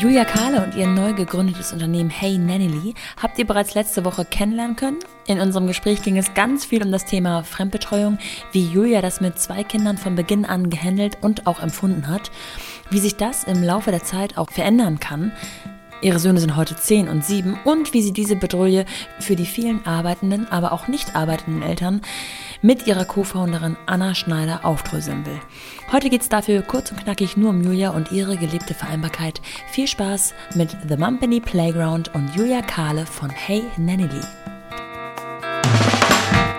Julia Kahle und ihr neu gegründetes Unternehmen Hey Nanny habt ihr bereits letzte Woche kennenlernen können. In unserem Gespräch ging es ganz viel um das Thema Fremdbetreuung, wie Julia das mit zwei Kindern von Beginn an gehandelt und auch empfunden hat, wie sich das im Laufe der Zeit auch verändern kann, Ihre Söhne sind heute 10 und 7 und wie sie diese Bedrohung für die vielen arbeitenden, aber auch nicht arbeitenden Eltern mit ihrer Co-Founderin Anna Schneider aufdröseln will. Heute geht es dafür kurz und knackig nur um Julia und ihre gelebte Vereinbarkeit. Viel Spaß mit The Mumpany Playground und Julia Kahle von Hey Nanny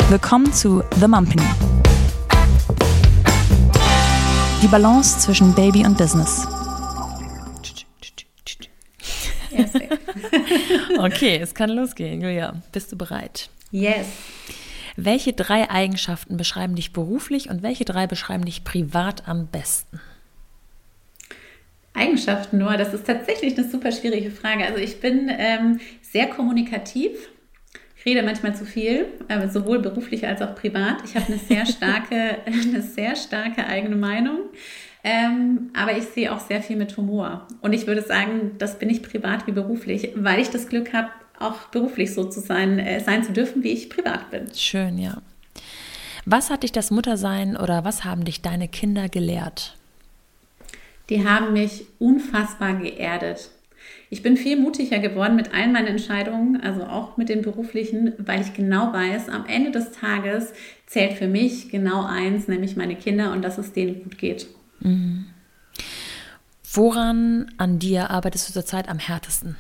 Willkommen zu The Mumpany. Die Balance zwischen Baby und Business. okay, es kann losgehen. Julia, bist du bereit? Yes. Welche drei Eigenschaften beschreiben dich beruflich und welche drei beschreiben dich privat am besten? Eigenschaften nur, das ist tatsächlich eine super schwierige Frage. Also ich bin ähm, sehr kommunikativ. Ich rede manchmal zu viel, äh, sowohl beruflich als auch privat. Ich habe eine sehr starke, eine sehr starke eigene Meinung. Ähm, aber ich sehe auch sehr viel mit Humor. Und ich würde sagen, das bin ich privat wie beruflich, weil ich das Glück habe, auch beruflich so zu sein, äh, sein zu dürfen, wie ich privat bin. Schön, ja. Was hat dich das Muttersein oder was haben dich deine Kinder gelehrt? Die haben mich unfassbar geerdet. Ich bin viel mutiger geworden mit allen meinen Entscheidungen, also auch mit den beruflichen, weil ich genau weiß, am Ende des Tages zählt für mich genau eins, nämlich meine Kinder und dass es denen gut geht. Mhm. Woran an dir arbeitest du zurzeit am härtesten?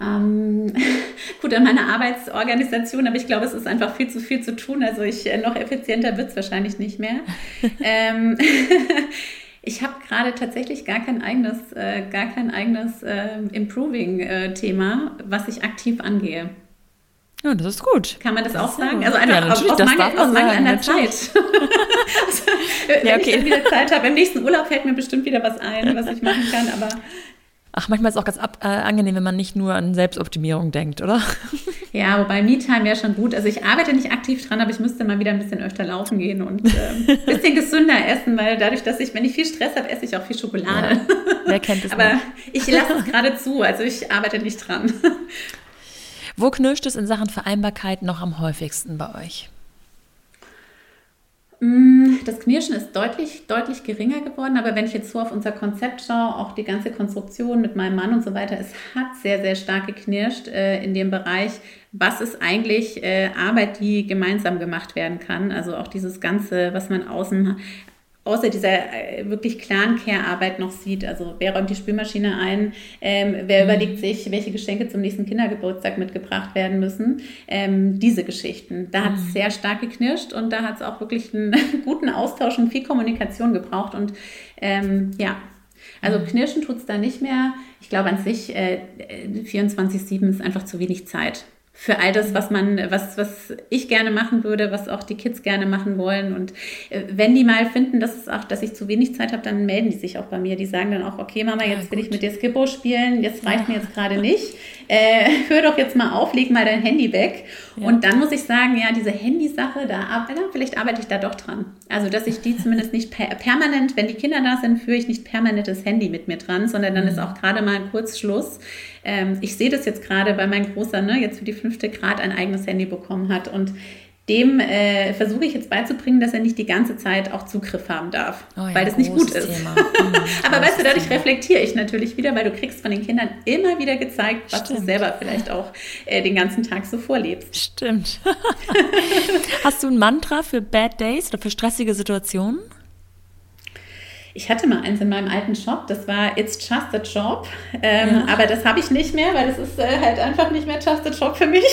Ähm, gut, an meiner Arbeitsorganisation, aber ich glaube, es ist einfach viel zu viel zu tun. Also ich äh, noch effizienter wird es wahrscheinlich nicht mehr. ähm, ich habe gerade tatsächlich gar kein eigenes, äh, gar kein eigenes äh, Improving-Thema, äh, was ich aktiv angehe. Ja, das ist gut. Kann man das, das auch sagen? Also einfach ja, aus, aus Mangel, aus Mangel an der Zeit. also, wenn ja, okay. ich dann wieder Zeit habe, im nächsten Urlaub fällt mir bestimmt wieder was ein, was ich machen kann, aber Ach, manchmal ist es auch ganz ab, äh, angenehm, wenn man nicht nur an Selbstoptimierung denkt, oder? Ja, wobei Me-Time wäre schon gut. Also ich arbeite nicht aktiv dran, aber ich müsste mal wieder ein bisschen öfter laufen gehen und äh, ein bisschen gesünder essen, weil dadurch, dass ich, wenn ich viel Stress habe, esse ich auch viel Schokolade. Ja, wer kennt es Aber nicht? ich lasse es gerade zu, also ich arbeite nicht dran. Wo knirscht es in Sachen Vereinbarkeit noch am häufigsten bei euch? Mm, das Knirschen ist deutlich, deutlich geringer geworden, aber wenn ich jetzt so auf unser Konzept schaue, auch die ganze Konstruktion mit meinem Mann und so weiter, es hat sehr, sehr stark geknirscht äh, in dem Bereich, was ist eigentlich äh, Arbeit, die gemeinsam gemacht werden kann. Also auch dieses Ganze, was man außen außer dieser äh, wirklich klaren Care-Arbeit noch sieht. Also wer räumt die Spülmaschine ein, ähm, wer mhm. überlegt sich, welche Geschenke zum nächsten Kindergeburtstag mitgebracht werden müssen. Ähm, diese Geschichten. Da hat es mhm. sehr stark geknirscht und da hat es auch wirklich einen guten Austausch und viel Kommunikation gebraucht. Und ähm, ja, also mhm. knirschen tut es da nicht mehr. Ich glaube an sich, äh, 24-7 ist einfach zu wenig Zeit für all das, was man, was, was ich gerne machen würde, was auch die Kids gerne machen wollen. Und äh, wenn die mal finden, dass es auch, dass ich zu wenig Zeit habe, dann melden die sich auch bei mir. Die sagen dann auch, okay, Mama, jetzt ja, will ich mit dir Skippo spielen, jetzt reicht ja. mir jetzt gerade nicht. Äh, hör doch jetzt mal auf, leg mal dein Handy weg. Ja. Und dann muss ich sagen, ja, diese Handysache, da, da vielleicht arbeite ich da doch dran. Also, dass ich die zumindest nicht per permanent, wenn die Kinder da sind, führe ich nicht permanent das Handy mit mir dran, sondern dann mhm. ist auch gerade mal ein Kurzschluss. Ähm, ich sehe das jetzt gerade, weil mein Großer ne, jetzt für die fünfte Grad ein eigenes Handy bekommen hat und dem äh, versuche ich jetzt beizubringen, dass er nicht die ganze Zeit auch Zugriff haben darf, oh ja, weil das nicht gut ist. Mhm, Aber weißt du, dadurch Thema. reflektiere ich natürlich wieder, weil du kriegst von den Kindern immer wieder gezeigt, was Stimmt. du selber vielleicht auch äh, den ganzen Tag so vorlebst. Stimmt. Hast du ein Mantra für Bad Days oder für stressige Situationen? Ich hatte mal eins in meinem alten Shop, das war It's Just a Job, ähm, ja. aber das habe ich nicht mehr, weil das ist äh, halt einfach nicht mehr Just a Job für mich.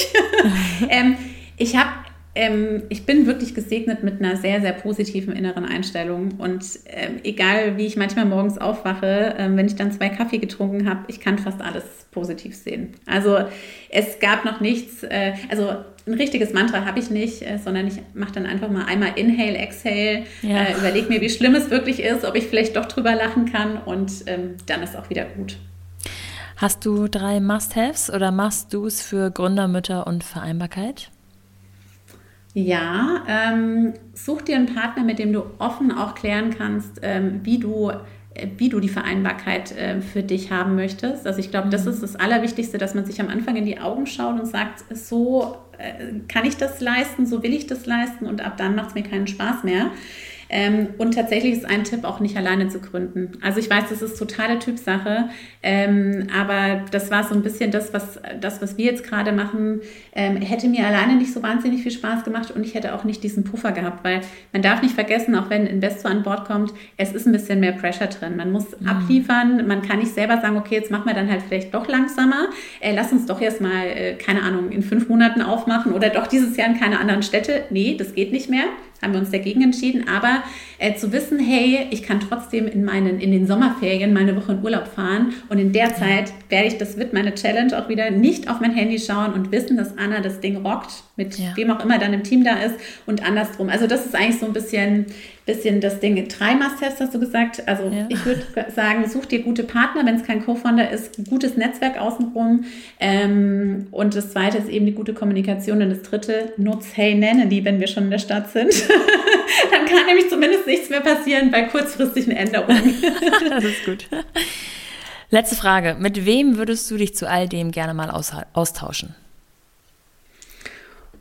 ähm, ich habe ähm, ich bin wirklich gesegnet mit einer sehr, sehr positiven inneren Einstellung. Und ähm, egal, wie ich manchmal morgens aufwache, ähm, wenn ich dann zwei Kaffee getrunken habe, ich kann fast alles positiv sehen. Also es gab noch nichts, äh, also ein richtiges Mantra habe ich nicht, äh, sondern ich mache dann einfach mal einmal Inhale, Exhale, ja. äh, überlege mir, wie schlimm es wirklich ist, ob ich vielleicht doch drüber lachen kann und ähm, dann ist auch wieder gut. Hast du drei Must-Haves oder Must-Dos für Gründermütter und Vereinbarkeit? Ja, ähm, such dir einen Partner, mit dem du offen auch klären kannst, ähm, wie du äh, wie du die Vereinbarkeit äh, für dich haben möchtest. Also ich glaube, das mhm. ist das Allerwichtigste, dass man sich am Anfang in die Augen schaut und sagt, so äh, kann ich das leisten, so will ich das leisten und ab dann macht es mir keinen Spaß mehr. Ähm, und tatsächlich ist ein Tipp auch nicht alleine zu gründen. Also ich weiß, das ist totale Typsache, ähm, aber das war so ein bisschen das, was, das, was wir jetzt gerade machen, ähm, hätte mir alleine nicht so wahnsinnig viel Spaß gemacht und ich hätte auch nicht diesen Puffer gehabt, weil man darf nicht vergessen, auch wenn ein Investor an Bord kommt, es ist ein bisschen mehr Pressure drin. Man muss mhm. abliefern, man kann nicht selber sagen, okay, jetzt machen wir dann halt vielleicht doch langsamer, äh, lass uns doch erst mal, äh, keine Ahnung, in fünf Monaten aufmachen oder doch dieses Jahr in keine anderen Städte. Nee, das geht nicht mehr haben wir uns dagegen entschieden. Aber äh, zu wissen, hey, ich kann trotzdem in, meinen, in den Sommerferien meine Woche in Urlaub fahren und in der Zeit werde ich, das wird meine Challenge auch wieder, nicht auf mein Handy schauen und wissen, dass Anna das Ding rockt, mit ja. wem auch immer dann im Team da ist und andersrum. Also das ist eigentlich so ein bisschen, bisschen das Ding. Drei Must-Haves hast du gesagt. Also ja. ich würde sagen, such dir gute Partner, wenn es kein Co-Founder ist, gutes Netzwerk außenrum. Ähm, und das zweite ist eben die gute Kommunikation. Und das dritte, nutz Hey Nennedy, wenn wir schon in der Stadt sind. dann kann nämlich zumindest nichts mehr passieren bei kurzfristigen Änderungen. das ist gut. Letzte Frage. Mit wem würdest du dich zu all dem gerne mal austauschen?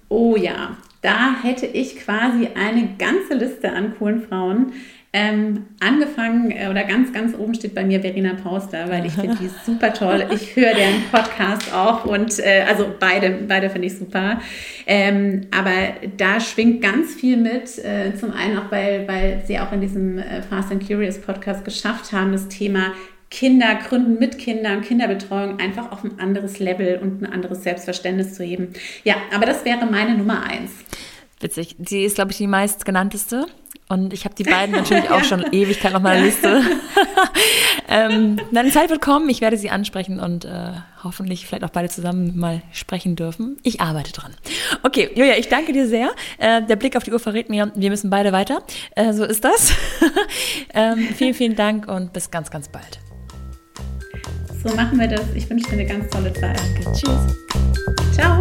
Oh ja, da hätte ich quasi eine ganze Liste an coolen Frauen. Ähm, angefangen äh, oder ganz, ganz oben steht bei mir Verena Pauster, weil ich finde die super toll. Ich höre deren Podcast auch und äh, also beide, beide finde ich super. Ähm, aber da schwingt ganz viel mit. Äh, zum einen auch, weil, weil sie auch in diesem äh, Fast and Curious Podcast geschafft haben, das Thema Kinder gründen mit Kindern, Kinderbetreuung einfach auf ein anderes Level und ein anderes Selbstverständnis zu heben. Ja, aber das wäre meine Nummer eins. Witzig. Sie ist, glaube ich, die meistgenannteste. Und ich habe die beiden natürlich auch schon Ewigkeit auf meiner Liste. ähm, Zeit wird kommen, ich werde sie ansprechen und äh, hoffentlich vielleicht auch beide zusammen mal sprechen dürfen. Ich arbeite dran. Okay, Julia, ich danke dir sehr. Äh, der Blick auf die Uhr verrät mir, wir müssen beide weiter. Äh, so ist das. ähm, vielen, vielen Dank und bis ganz, ganz bald. So machen wir das. Ich wünsche dir eine ganz tolle Zeit. Danke. Tschüss. Ciao.